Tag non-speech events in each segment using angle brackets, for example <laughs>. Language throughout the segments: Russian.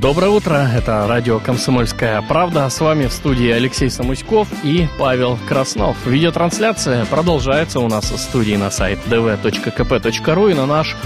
Доброе утро, это радио «Комсомольская правда». С вами в студии Алексей Самуськов и Павел Краснов. Видеотрансляция продолжается у нас в студии на сайт dv.kp.ru и на наш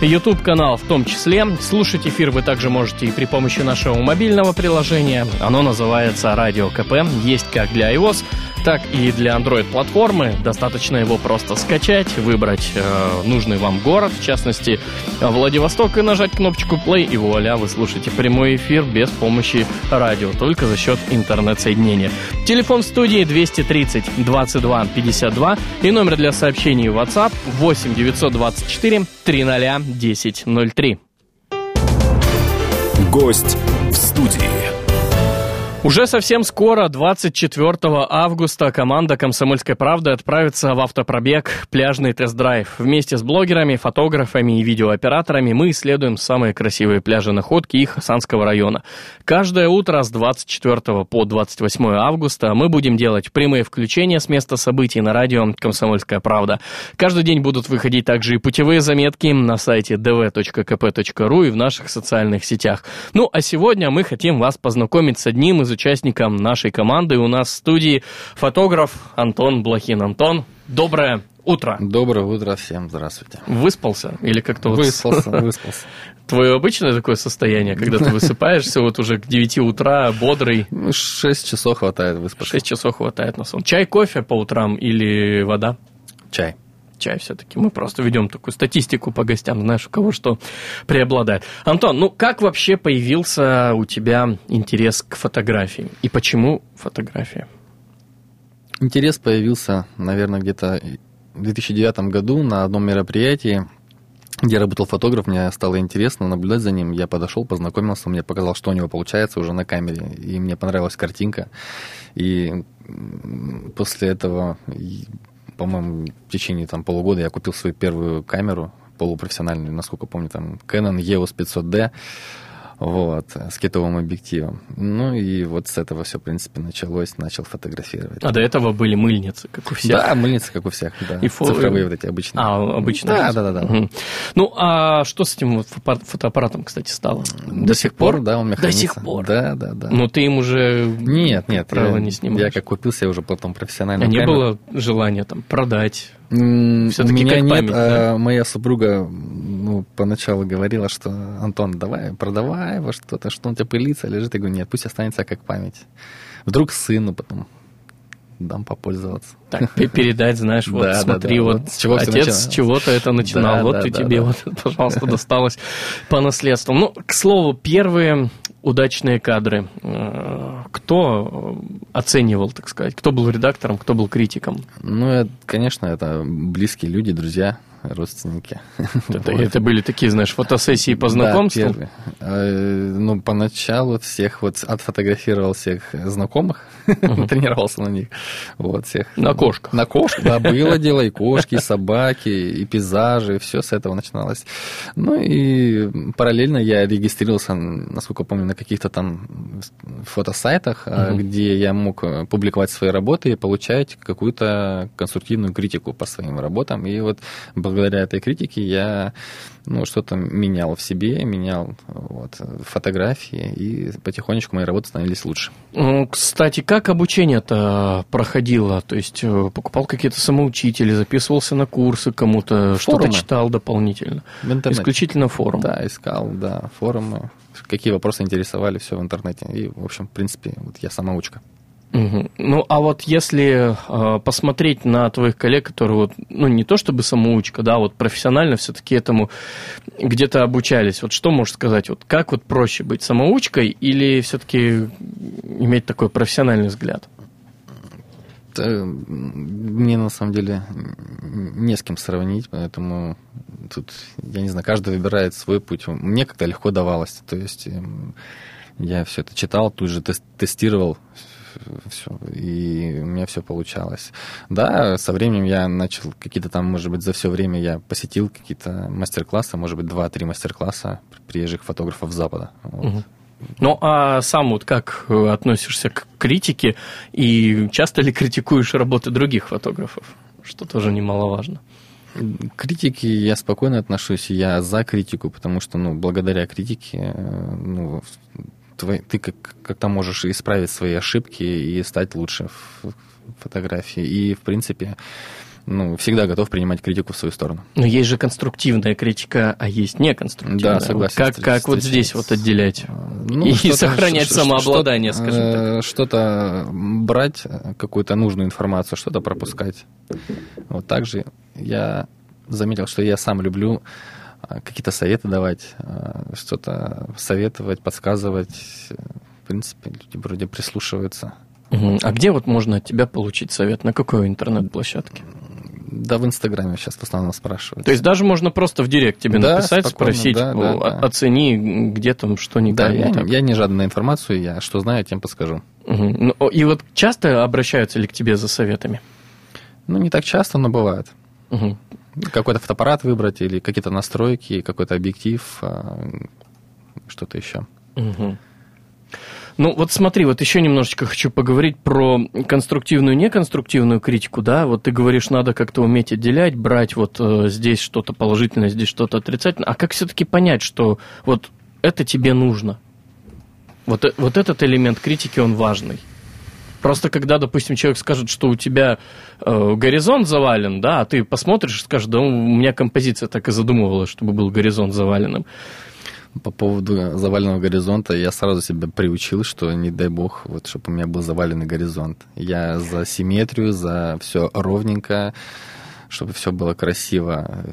YouTube-канал в том числе. Слушать эфир вы также можете и при помощи нашего мобильного приложения. Оно называется «Радио КП». Есть как для iOS, так и для Android-платформы. Достаточно его просто скачать, выбрать э, нужный вам город, в частности, Владивосток, и нажать кнопочку play, и вуаля, вы слушаете прямой эфир без помощи радио, только за счет интернет-соединения. Телефон студии 230 22 52 и номер для сообщений WhatsApp 8 924 300 10 03. Гость в студии. Уже совсем скоро, 24 августа, команда «Комсомольской правды» отправится в автопробег «Пляжный тест-драйв». Вместе с блогерами, фотографами и видеооператорами мы исследуем самые красивые пляжи находки их Хасанского района. Каждое утро с 24 по 28 августа мы будем делать прямые включения с места событий на радио «Комсомольская правда». Каждый день будут выходить также и путевые заметки на сайте dv.kp.ru и в наших социальных сетях. Ну, а сегодня мы хотим вас познакомить с одним из участником нашей команды. У нас в студии фотограф Антон Блохин. Антон, доброе утро. Доброе утро всем, здравствуйте. Выспался? Или как-то вот... Выспался, <laughs> выспался. Твое обычное такое состояние, когда ты высыпаешься вот уже к 9 утра, бодрый? Ну, 6 часов хватает выспаться. 6 часов хватает на сон. Чай, кофе по утрам или вода? Чай чай все-таки. Мы просто ведем такую статистику по гостям, знаешь, у кого что преобладает. Антон, ну как вообще появился у тебя интерес к фотографии? И почему фотография? Интерес появился, наверное, где-то в 2009 году на одном мероприятии, где работал фотограф, мне стало интересно наблюдать за ним. Я подошел, познакомился, мне показал, что у него получается уже на камере, и мне понравилась картинка. И после этого по-моему, в течение там, полугода я купил свою первую камеру полупрофессиональную, насколько помню, там Canon EOS 500D вот, с китовым объективом. Ну и вот с этого все, в принципе, началось, начал фотографировать. А до этого были мыльницы, как у всех? Да, мыльницы, как у всех, да. И фо... Цифровые вот эти обычные. А, обычные? Да, да, да. да. Угу. Ну, а что с этим вот фотоаппаратом, кстати, стало? До, до сих пор, да, он До сих пор? Да, да, да. Но ты им уже... Нет, нет. Правила не снимаешь? Я как купился, я уже потом профессионально. А не было желания там продать? Все-таки У меня нет, память, да? а моя супруга ну, поначалу говорила, что Антон, давай, продавай его что-то, что он у тебя пылится, лежит. Я говорю, нет, пусть останется как память. Вдруг сыну потом дам попользоваться. Так, передать, знаешь, вот <laughs> да, смотри, да, да. вот, вот с чего отец с чего-то это начинал, да, вот да, и да, тебе да. вот, пожалуйста, досталось по наследству. Ну, к слову, первые удачные кадры. Э, кто оценивал, так сказать? Кто был редактором, кто был критиком? Ну, конечно, это близкие люди, друзья родственники. <laughs> Это, вот. это были такие, знаешь, фотосессии по знакомству? Да, первые. А, ну, поначалу всех вот отфотографировал всех знакомых, <laughs> тренировался на них. Вот, всех. На кошках? На кошках, да, было дело, и кошки, и <laughs> собаки, и пейзажи, все с этого начиналось. Ну, и параллельно я регистрировался, насколько помню, на каких-то там фотосайтах, угу. где я мог публиковать свои работы и получать какую-то конструктивную критику по своим работам. И вот благодаря этой критике я ну, что-то менял в себе, менял вот, фотографии, и потихонечку мои работы становились лучше. Кстати, как обучение-то проходило? То есть э, покупал какие-то самоучители, записывался на курсы кому-то, что-то читал дополнительно? В интернете. Исключительно форум? Да, искал, да, форумы, какие вопросы интересовали, все в интернете. И, в общем, в принципе, вот я самоучка. Ну, а вот если э, посмотреть на твоих коллег, которые вот, ну, не то чтобы самоучка, да, вот профессионально все-таки этому где-то обучались, вот что можешь сказать, вот как вот проще быть самоучкой или все-таки иметь такой профессиональный взгляд? Мне на самом деле не с кем сравнить, поэтому тут, я не знаю, каждый выбирает свой путь. Мне как-то легко давалось, то есть эм, я все это читал, тут же тестировал все. И у меня все получалось. Да, со временем я начал какие-то там, может быть, за все время я посетил какие-то мастер-классы, может быть, два-три мастер-класса приезжих фотографов Запада. Вот. Угу. Ну, а сам вот как э, относишься к критике и часто ли критикуешь работы других фотографов, что тоже немаловажно? К критике я спокойно отношусь, я за критику, потому что, ну, благодаря критике, э, ну, твой, ты как, как-то можешь исправить свои ошибки и стать лучше в фотографии. И, в принципе, ну, всегда готов принимать критику в свою сторону. Но есть же конструктивная критика, а есть неконструктивная. Да, согласен. Вот как как вот здесь вот отделять ну, и сохранять самообладание, что скажем так? Э, что-то брать, какую-то нужную информацию, что-то пропускать. Вот так же я заметил, что я сам люблю а, какие-то советы давать, а, что-то советовать, подсказывать. В принципе, люди вроде прислушиваются. А где вот можно от тебя получить совет? На какой интернет-площадке? Да, в Инстаграме сейчас в основном спрашивают. То есть даже можно просто в директ тебе да, написать, спросить, да, да, да. оцени, где там что не да, так. Я, не, я не жадный на информацию, я что знаю, тем подскажу. Угу. Ну, и вот часто обращаются ли к тебе за советами? Ну, не так часто, но бывает. Угу. Какой-то фотоаппарат выбрать или какие-то настройки, какой-то объектив, а, что-то еще. Угу. Ну, вот смотри, вот еще немножечко хочу поговорить про конструктивную, неконструктивную критику, да, вот ты говоришь, надо как-то уметь отделять, брать вот э, здесь что-то положительное, здесь что-то отрицательное, а как все-таки понять, что вот это тебе нужно? Вот, э, вот этот элемент критики, он важный. Просто когда, допустим, человек скажет, что у тебя э, горизонт завален, да, а ты посмотришь и скажешь, да у меня композиция так и задумывалась, чтобы был горизонт заваленным по поводу заваленного горизонта, я сразу себя приучил, что не дай бог, вот, чтобы у меня был заваленный горизонт. Я за симметрию, за все ровненько, чтобы все было красиво,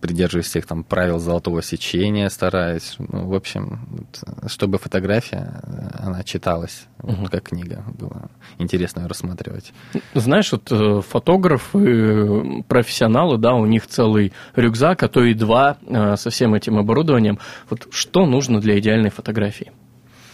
придерживаюсь всех там правил золотого сечения, стараюсь. Ну, в общем, чтобы фотография, она читалась, угу. вот, как книга, было интересно ее рассматривать. Знаешь, вот э, фотографы, профессионалы, да, у них целый рюкзак, а то и два э, со всем этим оборудованием. Вот что нужно для идеальной фотографии?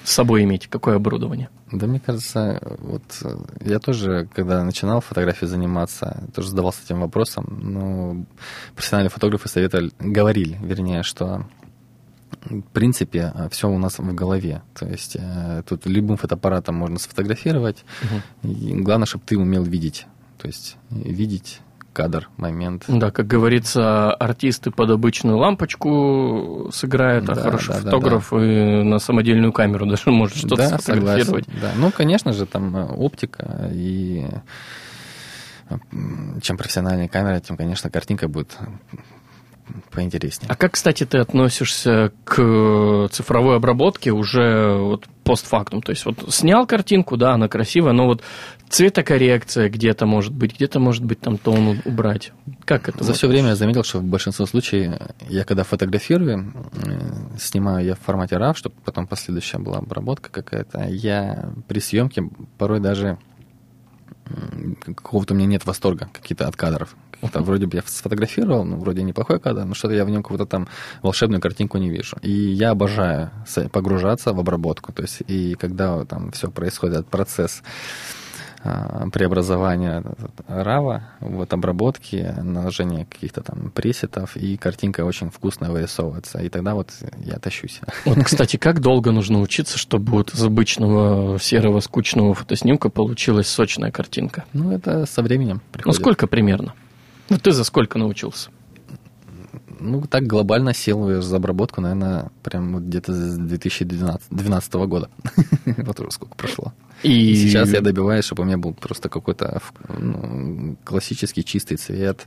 С собой иметь? Какое оборудование? Да, мне кажется, вот э, я тоже, когда начинал фотографией заниматься, тоже задавался этим вопросом. Но профессиональные фотографы советовали, говорили, вернее, что в принципе, все у нас в голове. То есть э, тут любым фотоаппаратом можно сфотографировать. Угу. И главное, чтобы ты умел видеть. То есть видеть кадр, момент. Да, как говорится, артисты под обычную лампочку сыграют, а да, хороший да, фотограф да, да. и на самодельную камеру <laughs> даже может что-то да, сфотографировать. Согласен, да, ну, конечно же, там э, оптика и чем профессиональная камера, тем, конечно, картинка будет поинтереснее. А как, кстати, ты относишься к цифровой обработке уже вот постфактум? То есть вот снял картинку, да, она красивая, но вот цветокоррекция где-то может быть, где-то может быть там тон убрать. Как это? За все время я заметил, что в большинстве случаев я когда фотографирую, э, снимаю я в формате RAW, чтобы потом последующая была обработка какая-то, я при съемке порой даже какого-то у меня нет восторга какие-то от кадров. Это вроде бы я сфотографировал, ну, вроде неплохой кадр, но что-то я в нем какую-то там волшебную картинку не вижу. И я обожаю погружаться в обработку. То есть, и когда там все происходит, процесс а, преобразования рава, вот обработки, наложения каких-то там пресетов, и картинка очень вкусно вырисовывается. И тогда вот я тащусь. Вот, кстати, как долго нужно учиться, чтобы вот из обычного серого скучного фотоснимка получилась сочная картинка? Ну, это со временем приходит. Ну, сколько примерно? Ну, ты за сколько научился? Ну, так глобально сел за обработку, наверное, прям вот где-то с 2012 года. <laughs> вот уже сколько прошло. И сейчас я добиваюсь, чтобы у меня был просто какой-то ну, классический чистый цвет,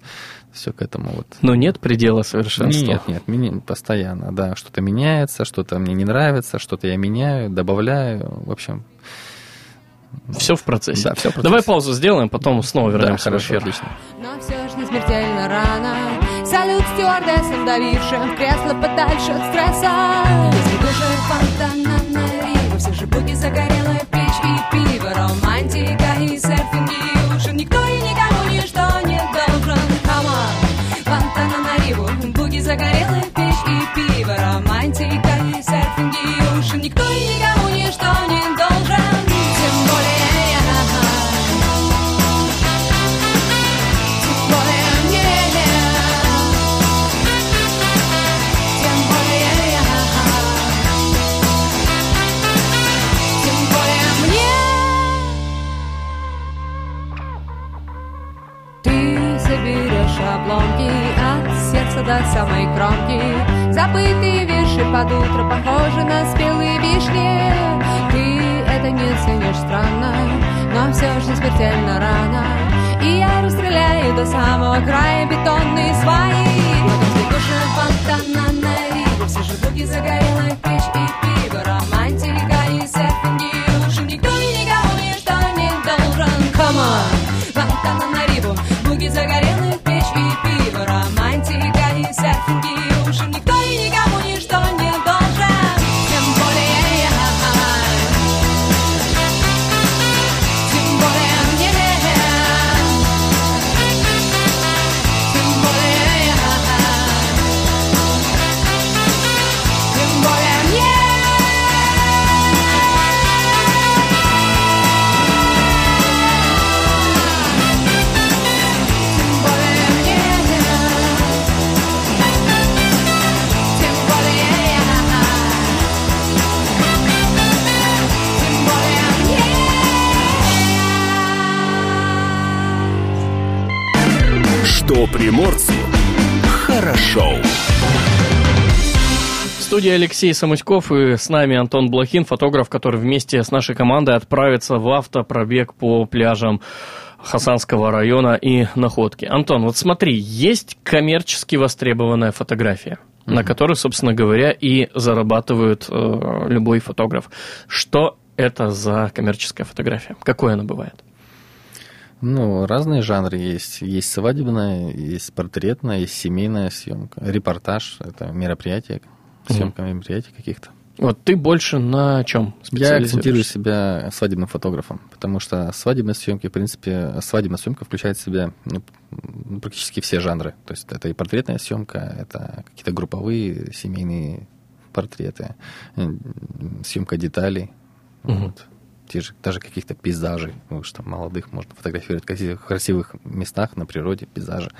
все к этому вот. Но нет предела совершенства. Нет, нет, постоянно, да, что-то меняется, что-то мне не нравится, что-то я меняю, добавляю, в общем. Все в процессе. Да, все в процессе. Давай паузу сделаем, потом снова вернемся да, хорошо, в эфир. Отлично. Смертельно рано. Салют стюардессам, давившим в кресло подальше от стресса. Если душа фонтана на ринг, все же боги загорелая печь и пиво, романтика и серфинги. Уже никто и никому ничто не должен. Камон, фонтана на риву, буги загорелая приморцу хорошо. В студии Алексей Самуськов и с нами Антон Блохин, фотограф, который вместе с нашей командой отправится в автопробег по пляжам Хасанского района и Находки. Антон, вот смотри, есть коммерчески востребованная фотография, на которой, собственно говоря, и зарабатывает э, любой фотограф. Что это за коммерческая фотография? Какой она бывает? Ну, разные жанры есть. Есть свадебная, есть портретная, есть семейная съемка. Репортаж – это мероприятие, съемка мероприятий каких-то. Вот ты больше на чем Я акцентирую себя свадебным фотографом, потому что свадебные съемки, в принципе, свадебная съемка включает в себя ну, практически все жанры. То есть это и портретная съемка, это какие-то групповые семейные портреты, съемка деталей, Мгм. вот. Те же, даже каких-то пейзажей, потому что молодых можно фотографировать в красивых местах на природе, пейзажи.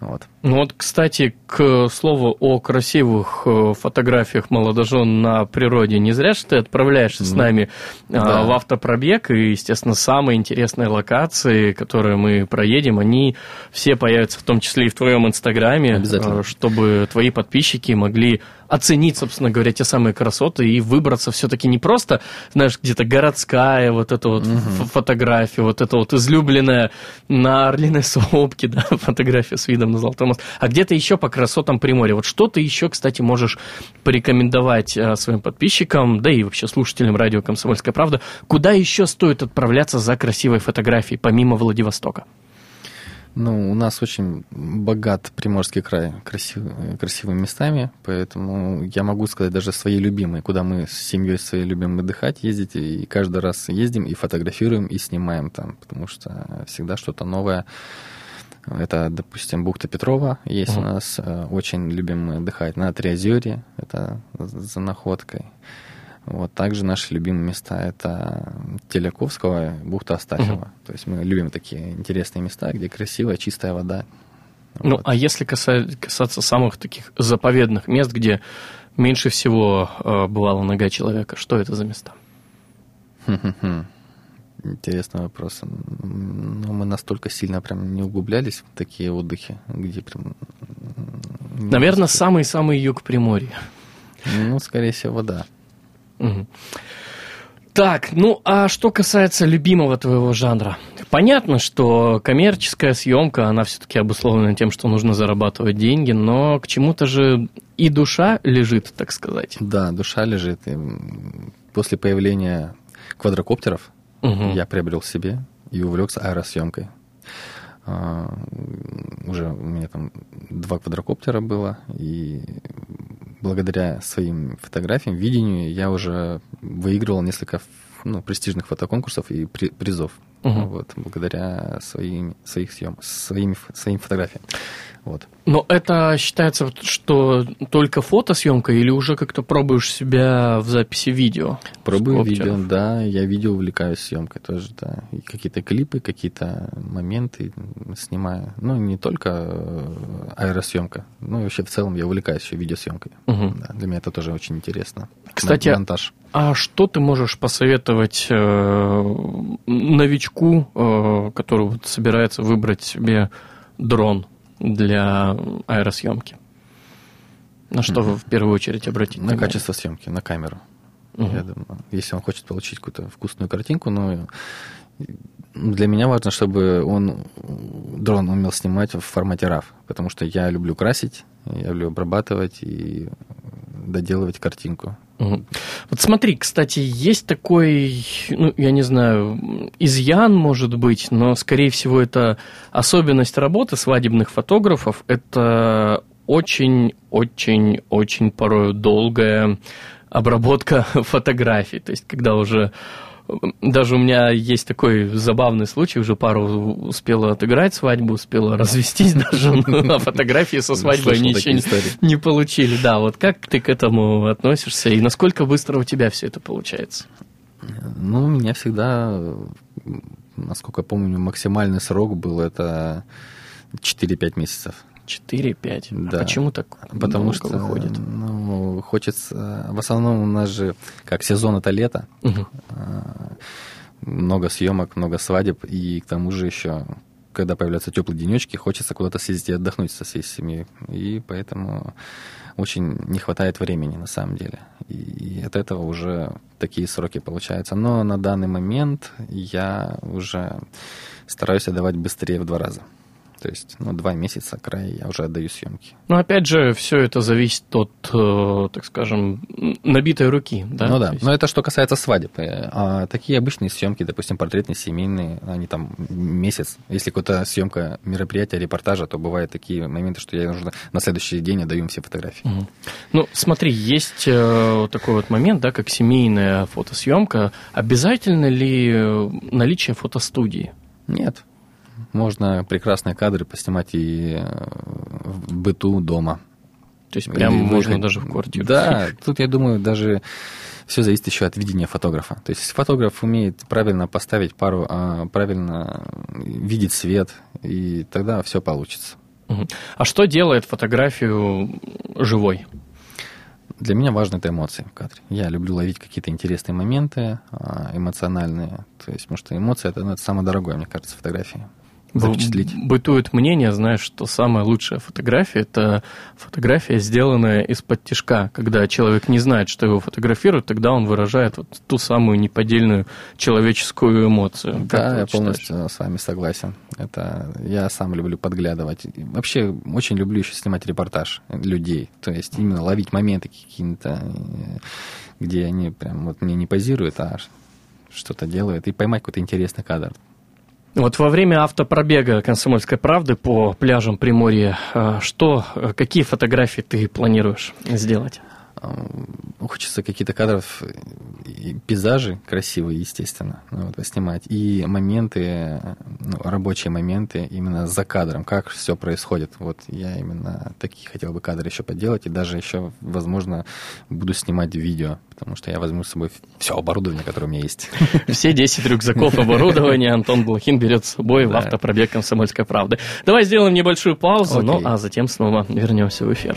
Вот. Ну вот, кстати, к слову о красивых э, фотографиях молодожен на природе, не зря же ты отправляешься с Ну, нами а, да. в автопробег, и, естественно, самые интересные локации, которые мы проедем, они все появятся в том числе и в твоем инстаграме, э, чтобы твои подписчики могли оценить, собственно говоря, те самые красоты и выбраться все-таки не просто, знаешь, где-то городская вот эта вот ф- фотография, вот эта вот излюбленная на Орлиной <laughs> сопке, да, фотография с видом на Золотой мост, а где-то еще по красотам Приморья. Вот что ты еще, кстати, можешь порекомендовать э, своим подписчикам, да и вообще слушателям радио «Комсомольская правда», куда еще стоит отправляться за красивой фотографией, помимо Владивостока? Ну, у нас очень богат Приморский край красив- красивыми местами, поэтому я могу сказать даже свои любимые, куда мы с семьей своей любим отдыхать, ездить, и каждый раз ездим и фотографируем, и снимаем там, потому что всегда что-то новое. Это, допустим, бухта Петрова есть у Мгм. нас, э, очень любим отдыхать на Триозере, это за находкой. Вот также наши любимые места это Теляковского, бухта Астафьева. Мгм. То есть мы любим такие интересные места, где красивая, чистая вода. Ну, Вот. а если каса- касаться самых таких заповедных мест, где меньше всего э, бывала нога человека, что это за места? Хм-хм-хм. Интересный вопрос. Но мы настолько сильно прям не углублялись в такие отдыхи, где прям... Наверное, самый-самый юг Приморья. Ну, скорее всего, да. Так, ну а что касается любимого твоего жанра? Понятно, что коммерческая съемка, она все-таки обусловлена тем, что нужно зарабатывать деньги, но к чему-то же и душа лежит, так сказать. Да, душа лежит. И после появления квадрокоптеров Мгм. я приобрел себе и увлекся аэросъемкой. А, Уже у меня там два квадрокоптера было, и благодаря своим фотографиям, видению, я уже выигрывал несколько ну, престижных фотоконкурсов и при- призов. Мгм. Вот, благодаря своим, своих съем, своим, ф- своим фотографиям. Вот. Но это считается, что только фотосъемка или уже как-то пробуешь себя в записи видео? Пробую видео, да, я видео увлекаюсь съемкой тоже, да. И какие-то клипы, какие-то моменты снимаю. Ну, не только э, аэросъемка, ну, вообще в целом я увлекаюсь еще видеосъемкой. Мгм. Да, для меня это тоже очень интересно. Кстати, Мон- Монтаж. А что ты можешь посоветовать э, новичку, э, который вот собирается выбрать себе дрон? для аэросъемки? На что вы в первую очередь обратите На внимание? качество съемки, на камеру. Мгм. Я думаю, если он хочет получить какую-то вкусную картинку, ну, для меня важно, чтобы он дрон умел снимать в формате RAW, потому что я люблю красить, я люблю обрабатывать и доделывать картинку. Вот смотри, кстати, есть такой, ну, я не знаю, изъян, может быть, но, скорее всего, это особенность работы свадебных фотографов. Это очень-очень-очень порой долгая обработка <laughs> фотографий. То есть, когда уже даже у меня есть такой забавный случай, уже пару успела отыграть свадьбу, успела развестись <laughs> даже, но фотографии со они такие еще истории. не получили. Да, вот как ты к этому относишься и насколько быстро у тебя все это получается? Ну, у меня всегда, насколько я помню, максимальный срок был это 4-5 месяцев. 4-5. Да. А почему так Потому что выходит? ну, хочется... В основном у нас же, как сезон это лето, а, много съемок, много свадеб, и к тому же еще, когда появляются теплые денечки, хочется куда-то съездить и отдохнуть со всей семьей. И поэтому очень не хватает времени на самом деле. И от этого уже такие сроки получаются. Но на данный момент я уже стараюсь отдавать быстрее в два раза. То есть, ну, два месяца край я уже отдаю съемки. Ну, опять же, все это зависит от, э, так скажем, набитой руки. Да? ну да, есть- но это что касается свадеб. Э, А такие обычные съемки, допустим, портретные, семейные, они там месяц. Если какая-то съемка мероприятия, репортажа, то бывают такие моменты, что я нужно на следующий день отдаю им все фотографии. Мгм. Ну, смотри, есть э, такой вот момент, да, как семейная фотосъемка. Обязательно ли наличие фотостудии? Нет. Можно прекрасные кадры поснимать и э, в быту дома. То есть прям Или можно выехать. даже в квартиру. Да, тут, я думаю, даже все зависит еще от видения фотографа. То есть если фотограф умеет правильно поставить пару, а, правильно видеть свет, и тогда все получится. А что делает фотографию живой? Для меня важны это эмоции в кадре. Я люблю ловить какие-то интересные моменты, а, эмоциональные. То есть, потому что эмоции это, ну, это самое дорогое, мне кажется, в фотографии. Запечатлить. Бытует мнение, знаешь, что самая лучшая фотография – это фотография, сделанная из-под тишка. Когда человек не знает, что его фотографируют, тогда он выражает вот ту самую неподдельную человеческую эмоцию. Да, я считаешь? полностью с вами согласен. Это я сам люблю подглядывать. Вообще очень люблю еще снимать репортаж людей. То есть именно ловить моменты какие-то, э, где они прям вот мне не позируют, а что-то делают, и поймать какой-то интересный кадр. Вот во время автопробега «Комсомольской правды» по пляжам Приморья, э, что, э, какие фотографии ты планируешь сделать? А, Хочется какие-то кадров, э, и пейзажи красивые, естественно, ну, вот, снимать, и моменты, ну, рабочие моменты именно за кадром, как все происходит. Вот я именно такие хотел бы кадры еще поделать, и даже еще, возможно, буду снимать видео, потому что я возьму с собой все оборудование, которое у меня есть. <laughs> Все 10 рюкзаков оборудования Антон Блохин берет с собой в автопробег «Комсомольской правды». Давай сделаем небольшую паузу, ну а затем снова вернемся в эфир.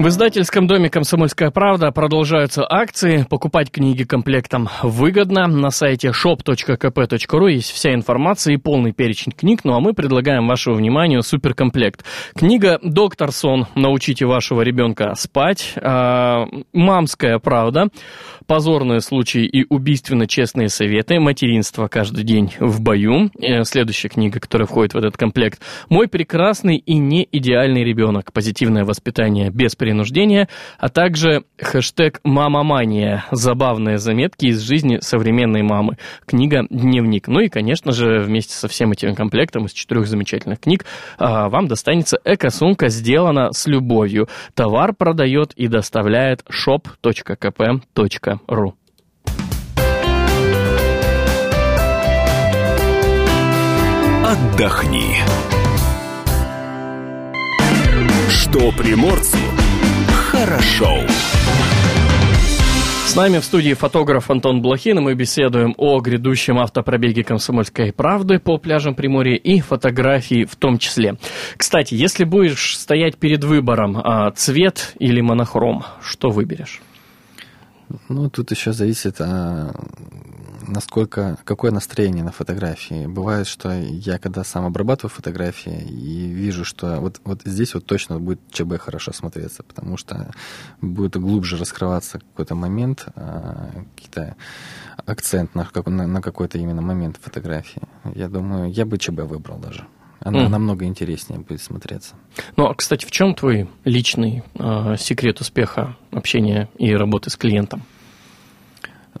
В издательском доме «Комсомольская правда» продолжаются акции. Покупать книги комплектом выгодно. На сайте shop.kp.ru есть вся информация и полный перечень книг. Ну а мы предлагаем вашему вниманию суперкомплект. Книга «Доктор Сон. Научите вашего ребенка спать». А, «Мамская правда». «Позорные случаи и убийственно честные советы. Материнство каждый день в бою». Э, Следующая книга, которая входит в этот комплект. «Мой прекрасный и не идеальный ребенок. Позитивное воспитание без принуждения», а также хэштег «Мамамания» – забавные заметки из жизни современной мамы. Книга «Дневник». Ну и, конечно же, вместе со всем этим комплектом из четырех замечательных книг а, вам достанется эко-сумка, сделана с любовью. Товар продает и доставляет shop.kp.ru. Отдохни. Что приморцу хорошо. С нами в студии фотограф Антон Блохин, мы беседуем о грядущем автопробеге «Комсомольской правды» по пляжам Приморья и фотографии в том числе. Кстати, если будешь стоять перед выбором а, цвет или монохром, что выберешь? Ну, тут еще зависит, а, насколько, какое настроение на фотографии. Бывает, что я когда сам обрабатываю фотографии и вижу, что вот, вот здесь вот точно будет ЧБ хорошо смотреться, потому что будет глубже раскрываться какой-то момент, а, какие-то акцент на, на, на какой-то именно момент фотографии. Я думаю, я бы ЧБ выбрал даже. Она Мгм. намного интереснее будет смотреться. Ну, а, кстати, в чем твой личный а, секрет успеха общения и работы с клиентом?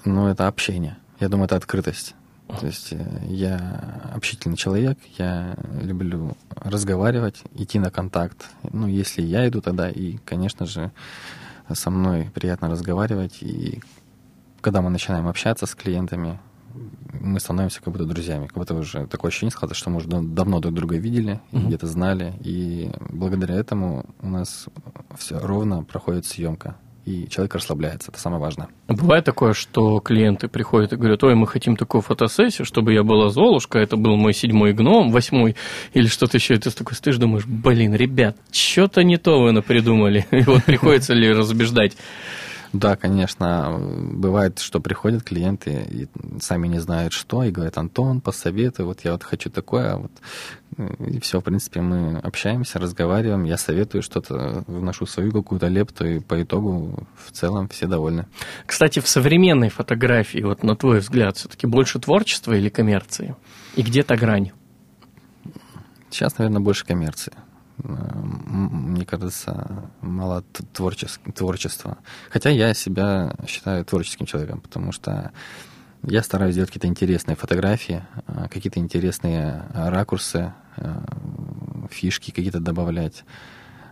Ну, это общение. Я думаю, это открытость. То есть э, я общительный человек, я люблю разговаривать, идти на контакт. Ну, если я иду, тогда и, конечно же, со мной приятно разговаривать. И когда мы начинаем общаться с клиентами, мы становимся как будто друзьями. Как будто уже такое ощущение складывается, что мы уже дав- давно друг друга видели, Мгм. где-то знали. И благодаря этому у нас все ровно проходит съемка. И человек расслабляется. Это самое важное. Бывает такое, что клиенты приходят и говорят, ой, мы хотим такую фотосессию, чтобы я была Золушка, это был мой седьмой гном, восьмой, или что-то еще. И ты такой стоишь, думаешь, блин, ребят, что-то не то вы напридумали. <laughs> И вот приходится ли разубеждать. Да, конечно, бывает, что приходят клиенты и сами не знают что, и говорят, Антон, посоветуй, вот я вот хочу такое, а вот и все, в принципе, мы общаемся, разговариваем, я советую что-то, вношу свою какую-то лепту, и по итогу в целом все довольны. Кстати, в современной фотографии, вот на твой взгляд, все-таки больше творчества или коммерции? И где-то грань? Сейчас, наверное, больше коммерции. Мне кажется, мало творчества. Хотя я себя считаю творческим человеком, потому что я стараюсь делать какие-то интересные фотографии, а, какие-то интересные а, ракурсы, а, фишки какие-то добавлять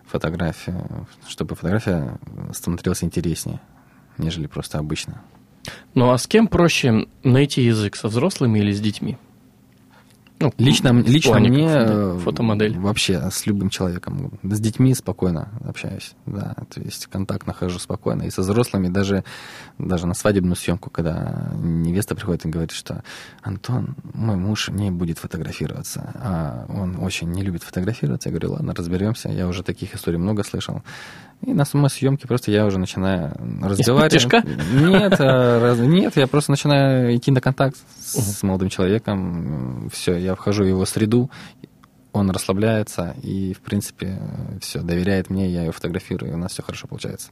фотографию, чтобы фотография смотрелась интереснее, нежели просто обычно. Ну а с кем проще найти язык, со взрослыми или с детьми? Ну, Лично, лично плане мне фото- э, фотомодель. вообще с любым человеком, с детьми спокойно общаюсь, да, то есть контакт нахожу спокойно, и со взрослыми даже, даже на свадебную съемку, когда невеста приходит и говорит, что Антон, мой муж не будет фотографироваться, а он очень не любит фотографироваться, я говорю, ладно, разберемся, я уже таких историй много слышал, и на самой съемке просто я уже начинаю разговаривать. Нет, а, раз- нет, я просто начинаю идти на контакт с, с молодым человеком. Все, я вхожу в его среду, он расслабляется и, в принципе, все, доверяет мне, я ее фотографирую, и у нас все хорошо получается.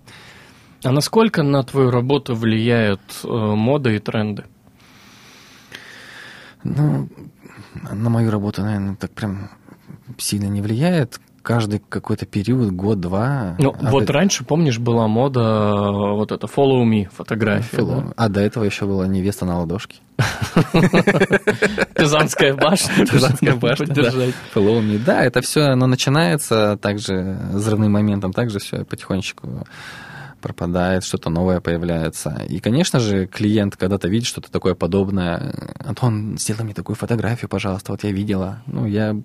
А насколько на твою работу влияют э, мода и тренды? Ну, на мою работу, наверное, так прям сильно не влияет. Каждый какой-то период, год-два. Ну, а вот это- раньше, помнишь, была мода э, вот это follow me фотография. Фило- А до этого еще была невеста на ладошке. да? Пизанская башня. <laughs> Пизанская башня, да. Поддержать. Follow me. Да, это все, оно начинается также взрывным моментом, также все потихонечку пропадает, что-то новое появляется. И, конечно же, клиент когда-то видит что-то такое подобное. Антон, сделай мне такую фотографию, пожалуйста, вот я видела. Ну, я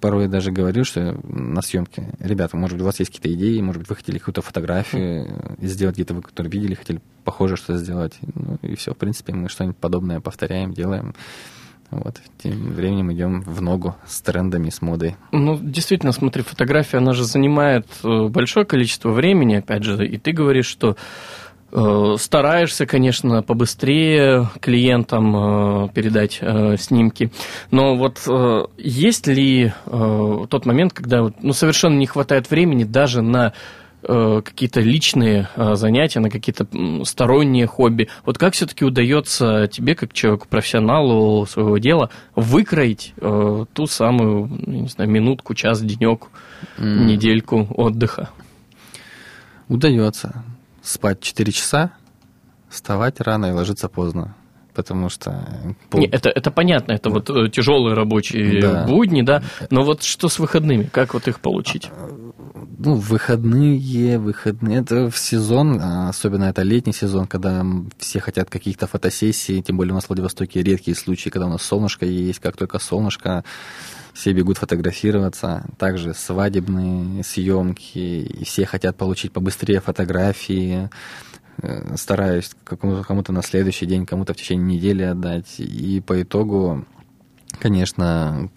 порой даже говорю, что на съемке, ребята, может быть, у вас есть какие-то идеи, может быть, вы хотели какую-то фотографию сделать где-то, вы которые видели, хотели похоже что сделать. Ну, и все, в принципе, мы что-нибудь подобное повторяем, делаем. Вот, тем временем идем в ногу с трендами, с модой. Ну, действительно, смотри, фотография, она же занимает э, большое количество времени, опять же, и ты говоришь, что э, стараешься, конечно, побыстрее клиентам э, передать э, снимки, но вот э, есть ли э, тот момент, когда ну, совершенно не хватает времени даже на какие-то личные э, занятия, на какие-то сторонние хобби. Вот как все-таки удается тебе, как человеку профессионалу своего дела, выкроить э, ту самую, ну, не знаю, минутку, час, денек, М, недельку отдыха? Удается спать 4 часа, вставать рано и ложиться поздно. Потому что... пол- Не, это, это понятно, это вот э, тяжелые рабочие Да. будни, да. Но вот что с выходными? Как вот их получить? Ну, выходные, выходные, это в сезон, а особенно это летний сезон, когда все хотят каких-то фотосессий, тем более у нас в Владивостоке редкие случаи, когда у нас солнышко есть, как только солнышко, все бегут фотографироваться. Также свадебные съемки, и все хотят получить побыстрее фотографии. Э, Стараюсь кому-то на следующий день, кому-то в течение недели отдать. И по итогу Конечно,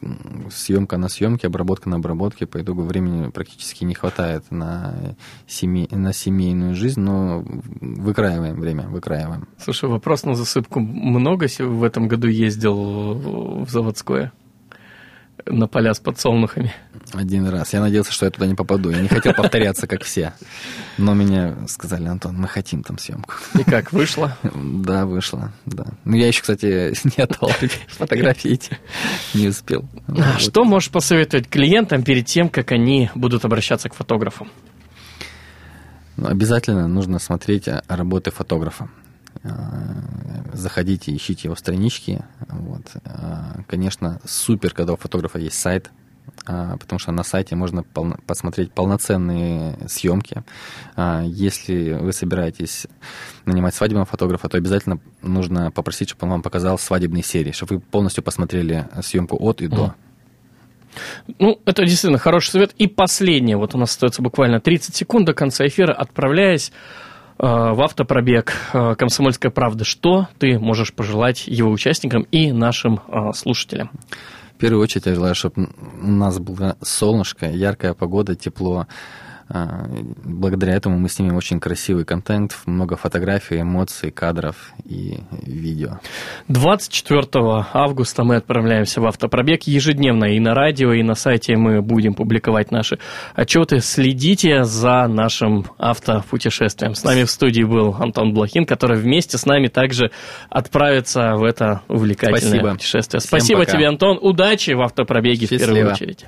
съемка на съемке, обработка на обработке, по итогу времени практически не хватает на, семей, на семейную жизнь, но выкраиваем время, выкраиваем. Слушай, вопрос на засыпку. Много в этом году ездил в заводское? На поля с подсолнухами. Один раз. Я надеялся, что я туда не попаду. Я не хотел повторяться, как все. Но мне сказали, Антон, мы хотим там съемку. И как, вышло? Да, вышло, да. Ну, я еще, кстати, <laughs> не отдал фотографии эти. Не успел. А. Что можешь посоветовать клиентам перед тем, как они будут обращаться к фотографу? Ну, обязательно нужно смотреть а, работы фотографа. А, Заходите, ищите его странички. Вот. А, Конечно, супер, когда у фотографа есть сайт, а, потому что на сайте можно полно- посмотреть полноценные съемки. Если вы собираетесь нанимать свадебного фотографа, то обязательно нужно попросить, чтобы он вам показал свадебные серии, чтобы вы полностью посмотрели съемку от и до. Ну, это действительно хороший совет. И последнее, вот у нас остается буквально 30 секунд до конца эфира, отправляясь э, в автопробег э, «Комсомольская правда». Что ты можешь пожелать его участникам и нашим э, слушателям? В первую очередь я желаю, чтобы у нас было солнышко, яркая погода, тепло. А, Благодаря этому мы снимем очень красивый контент, много фотографий, эмоций, кадров и видео. 24 августа мы отправляемся в автопробег ежедневно и на радио, и на сайте мы будем публиковать наши отчеты. Следите за нашим автопутешествием. С нами в студии был Антон Блохин, который вместе с нами также отправится в это увлекательное Спасибо. путешествие. Спасибо тебе, Антон. Удачи в автопробеге в первую Счастливо. очередь.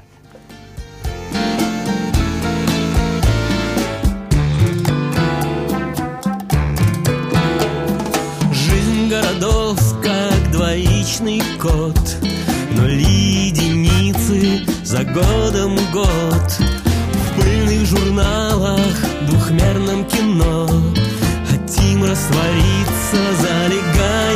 Двоичный код Нули единицы за годом год. В пыльных журналах, двухмерном кино Хотим раствориться, залегая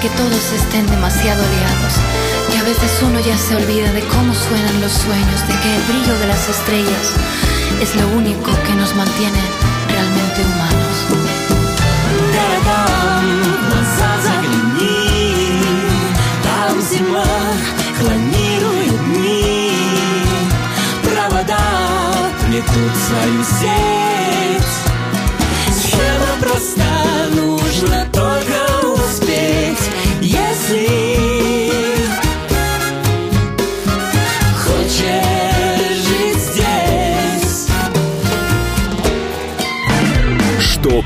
que todos estén demasiado liados. Y a veces uno ya se olvida de cómo suenan los sueños, de que el brillo de las estrellas es lo único que nos mantiene realmente humanos. городам в глаза загляни Там зима клонирует дни Провода плетут свою сеть Схема проста, нужно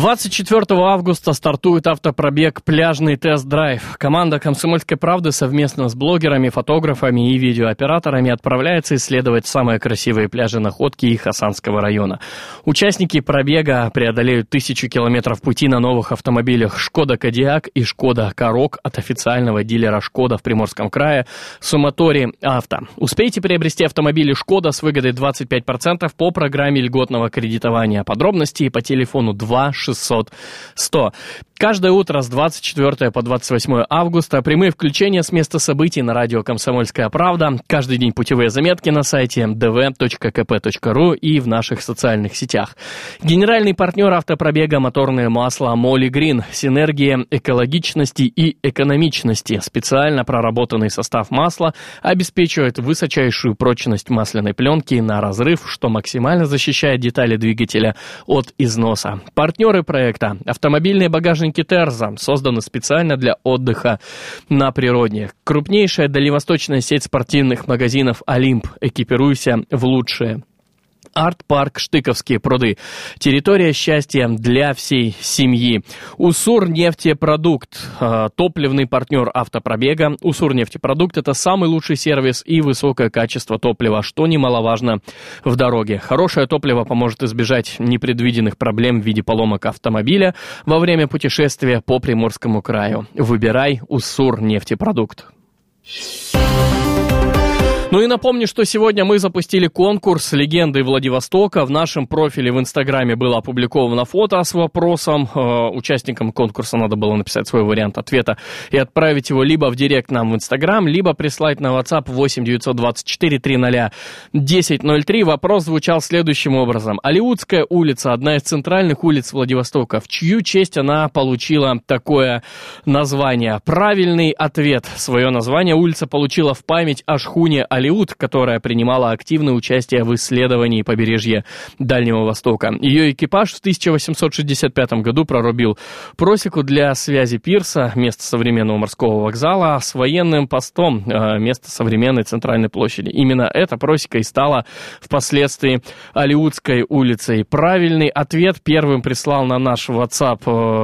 24 августа стартует автопробег «Пляжный тест-драйв». Команда «Комсомольской правды» совместно с блогерами, фотографами и видеооператорами отправляется исследовать самые красивые пляжи находки и Хасанского района. Участники пробега преодолеют тысячу километров пути на новых автомобилях «Шкода Кодиак» и «Шкода Корок» от официального дилера «Шкода» в Приморском крае «Суматори Авто». Успейте приобрести автомобили «Шкода» с выгодой 25% по программе льготного кредитования. Подробности по телефону 2 600 100. Каждое утро с 24 по 28 августа прямые включения с места событий на радио «Комсомольская правда». Каждый день путевые заметки на сайте dv.kp.ru и в наших социальных сетях. Генеральный партнер автопробега «Моторное масло» Молли Грин. Синергия экологичности и экономичности. Специально проработанный состав масла обеспечивает высочайшую прочность масляной пленки на разрыв, что максимально защищает детали двигателя от износа. Партнеры проекта – автомобильные багажники Терза, созданы специально для отдыха на природе. Крупнейшая дальневосточная сеть спортивных магазинов «Олимп». Экипируйся в лучшее. Арт-парк Штыковские пруды. Территория счастья для всей семьи. Усур нефтепродукт. э, Топливный партнер автопробега. Усур нефтепродукт это самый лучший сервис и высокое качество топлива, что немаловажно в дороге. Хорошее топливо поможет избежать непредвиденных проблем в виде поломок автомобиля во время путешествия по Приморскому краю. Выбирай Усур нефтепродукт. Ну и напомню, что сегодня мы запустили конкурс «Легенды Владивостока». В нашем профиле в Инстаграме было опубликовано фото с вопросом. Э, Участникам конкурса надо было написать свой вариант ответа и отправить его либо в директ нам в Инстаграм, либо прислать на WhatsApp 8 924 300 1003. Вопрос звучал следующим образом. Алиутская улица, одна из центральных улиц Владивостока. В чью честь она получила такое название? Правильный ответ. Свое название улица получила в память о шхуне Алиут, которая принимала активное участие в исследовании побережья Дальнего Востока. Ее экипаж в 1865 году прорубил просеку для связи пирса, место современного морского вокзала, с военным постом, э, место современной центральной площади. Именно эта просека и стала впоследствии Алиутской улицей. Правильный ответ первым прислал на наш WhatsApp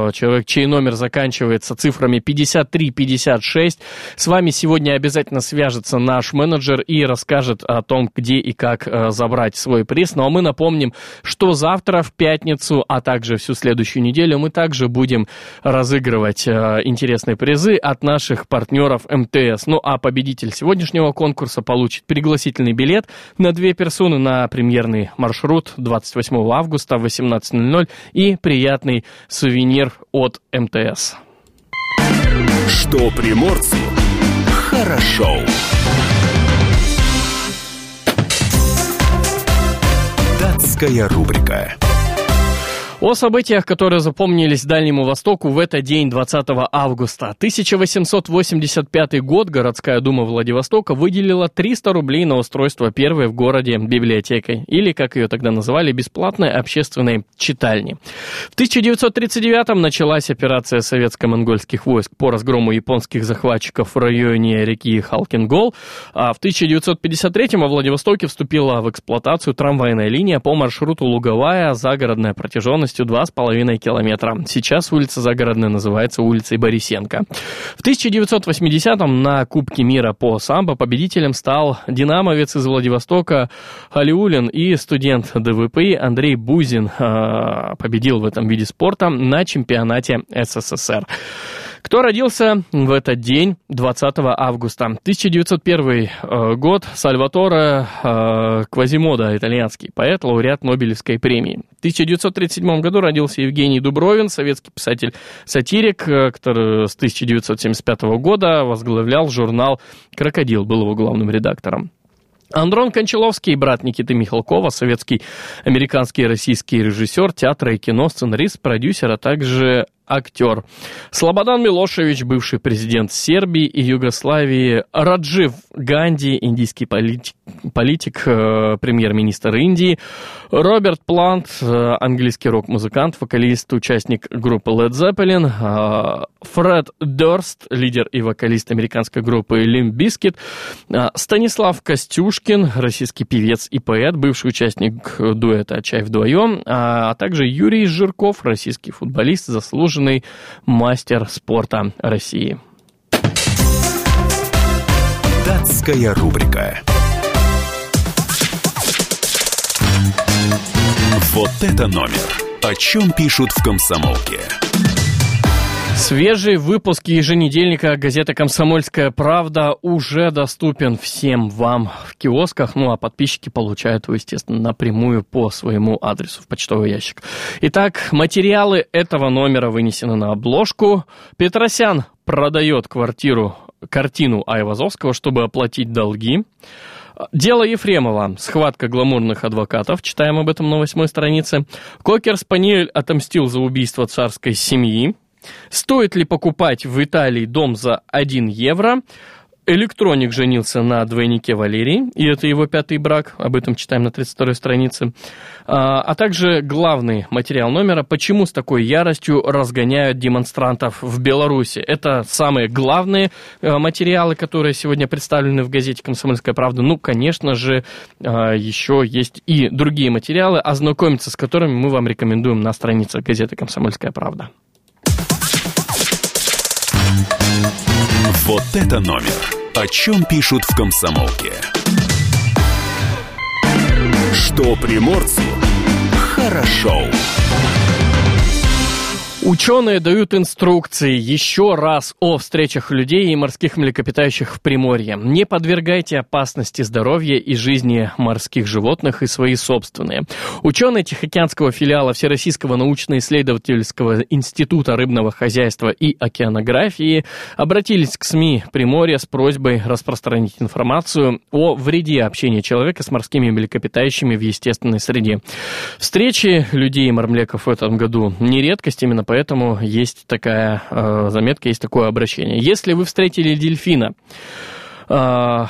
э, человек, чей номер заканчивается цифрами 5356. С вами сегодня обязательно свяжется наш менеджер и расскажет о том, где и как э, забрать свой приз. Ну а мы напомним, что завтра в пятницу, а также всю следующую неделю мы также будем разыгрывать э, интересные призы от наших партнеров МТС. Ну а победитель сегодняшнего конкурса получит пригласительный билет на две персоны на премьерный маршрут 28 августа в 18.00 и приятный сувенир от МТС. Что приморцу хорошо. Датская рубрика. О событиях, которые запомнились Дальнему Востоку в этот день, 20 августа. 1885 год городская дума Владивостока выделила 300 рублей на устройство первой в городе библиотекой, или, как ее тогда называли, бесплатной общественной читальни. В 1939 началась операция советско-монгольских войск по разгрому японских захватчиков в районе реки Халкингол, а в 1953 во Владивостоке вступила в эксплуатацию трамвайная линия по маршруту Луговая, загородная протяженность протяженностью 2,5 километра. Сейчас улица Загородная называется улицей Борисенко. В 1980-м на Кубке мира по самбо победителем стал динамовец из Владивостока Халиулин и студент ДВП Андрей Бузин э, победил в этом виде спорта на чемпионате СССР. Кто родился в этот день, 20 августа? 1901 э, год, Сальваторе э, Квазимода, итальянский поэт, лауреат Нобелевской премии. В 1937 году родился Евгений Дубровин, советский писатель-сатирик, э, который с 1975 года возглавлял журнал «Крокодил», был его главным редактором. Андрон Кончаловский, брат Никиты Михалкова, советский, американский и российский режиссер театра и кино, сценарист, продюсер, а также актер. Слободан Милошевич, бывший президент Сербии и Югославии, Раджив Ганди, индийский политик, политик э, премьер-министр Индии, Роберт Плант, э, английский рок-музыкант, вокалист, участник группы Led Zeppelin, э, Фред Дорст, лидер и вокалист американской группы Limp Bizkit, э, Станислав Костюшкин, российский певец и поэт, бывший участник дуэта «Чай вдвоем», а, а также Юрий Жирков, российский футболист, заслуженный заслуженный мастер спорта России. Датская рубрика. Вот это номер. О чем пишут в комсомолке. Свежий выпуск еженедельника газеты «Комсомольская правда» уже доступен всем вам в киосках, ну а подписчики получают его, естественно, напрямую по своему адресу в почтовый ящик. Итак, материалы этого номера вынесены на обложку. Петросян продает квартиру, картину Айвазовского, чтобы оплатить долги. Дело Ефремова. Схватка гламурных адвокатов. Читаем об этом на восьмой странице. Кокер Спаниель отомстил за убийство царской семьи. Стоит ли покупать в Италии дом за 1 евро? Электроник женился на двойнике Валерии, и это его пятый брак, об этом читаем на 32-й странице. А, а также главный материал номера «Почему с такой яростью разгоняют демонстрантов в Беларуси?». Это самые главные э, материалы, которые сегодня представлены в газете «Комсомольская правда». Ну, конечно же, а, еще есть и другие материалы, ознакомиться с которыми мы вам рекомендуем на странице газеты «Комсомольская правда». Вот это номер. О чем пишут в комсомолке. Что приморцу хорошо. Ученые дают инструкции еще раз о встречах людей и морских млекопитающих в Приморье. Не подвергайте опасности здоровья и жизни морских животных и свои собственные. Ученые Тихоокеанского филиала Всероссийского научно-исследовательского института рыбного хозяйства и океанографии обратились к СМИ Приморья с просьбой распространить информацию о вреде общения человека с морскими млекопитающими в естественной среде. Встречи людей и мормлеков в этом году не редкость, именно поэтому поэтому есть такая э, заметка, есть такое обращение. Если вы встретили дельфина, э,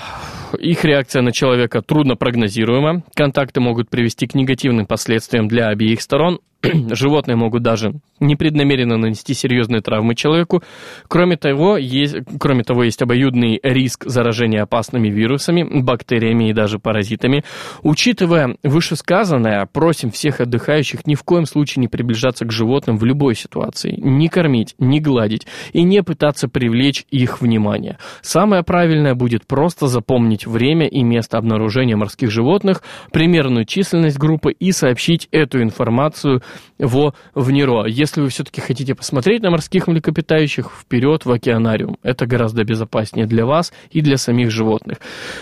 их реакция на человека трудно прогнозируема. Контакты могут привести к негативным последствиям для обеих сторон. <clears throat> животные могут даже непреднамеренно нанести серьезные травмы человеку. Кроме того, есть, кроме того, есть обоюдный риск заражения опасными вирусами, бактериями и даже паразитами. Учитывая вышесказанное, просим всех отдыхающих ни в коем случае не приближаться к животным в любой ситуации, не кормить, не гладить и не пытаться привлечь их внимание. Самое правильное будет просто запомнить время и место обнаружения морских животных, примерную численность группы и сообщить эту информацию во в Неро. Если вы все-таки хотите посмотреть на морских млекопитающих, вперед в океанариум. Это гораздо безопаснее для вас и для самих животных.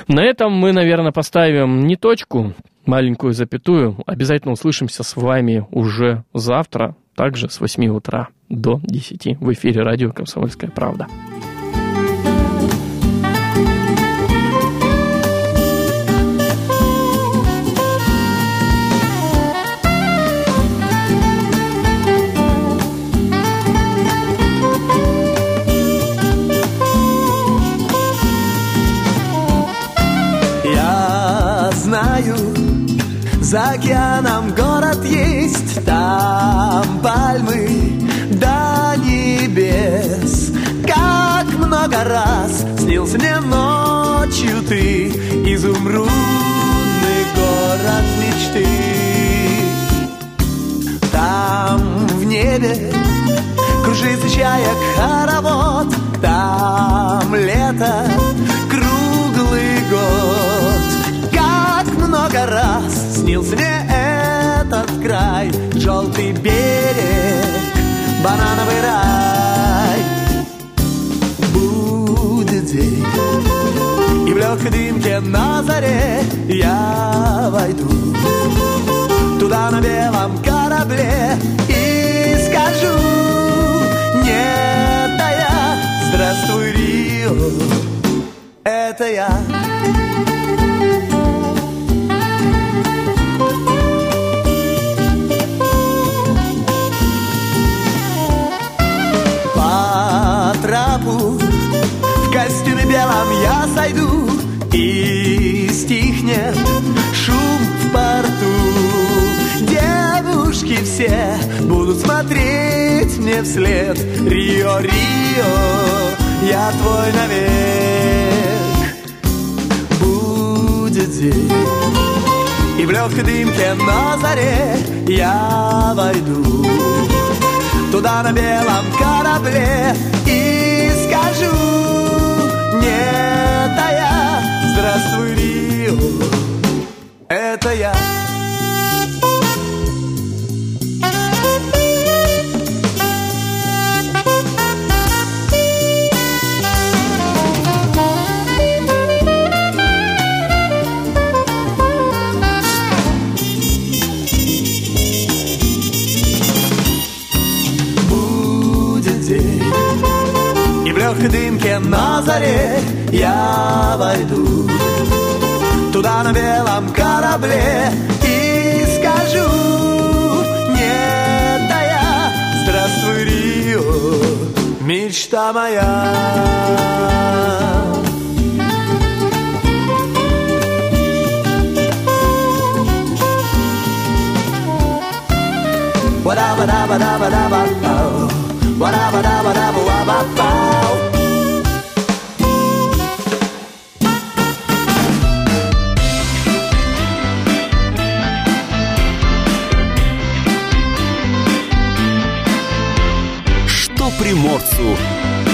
На этом мы, наверное, поставим не точку, маленькую запятую. Обязательно услышимся с вами уже завтра, также с 8 утра до 10 в эфире радио «Комсомольская правда». За океаном город есть, там пальмы до небес. Как много раз снился мне ночью ты, изумрудный город мечты. Там в небе кружится чаек хоровод, там лето желтый берег, банановый рай. Будет день, и в легкой дымке на заре я войду туда на белом корабле и скажу, нет, а я, здравствуй, Рио, это я. Я сойду и стихнет шум в порту. Девушки все будут смотреть мне вслед. Рио, Рио, я твой навек. Будет день, и в легкой дымке на заре я войду туда на белом корабле и скажу, нет, здравствуй, Рио, это я. Мечта моя. Wa-da-ba-da-ba-da-ba-da-ba-bow. Wa-da-ba-da-ba-da-ba-wa-ba-bow. Что приморцу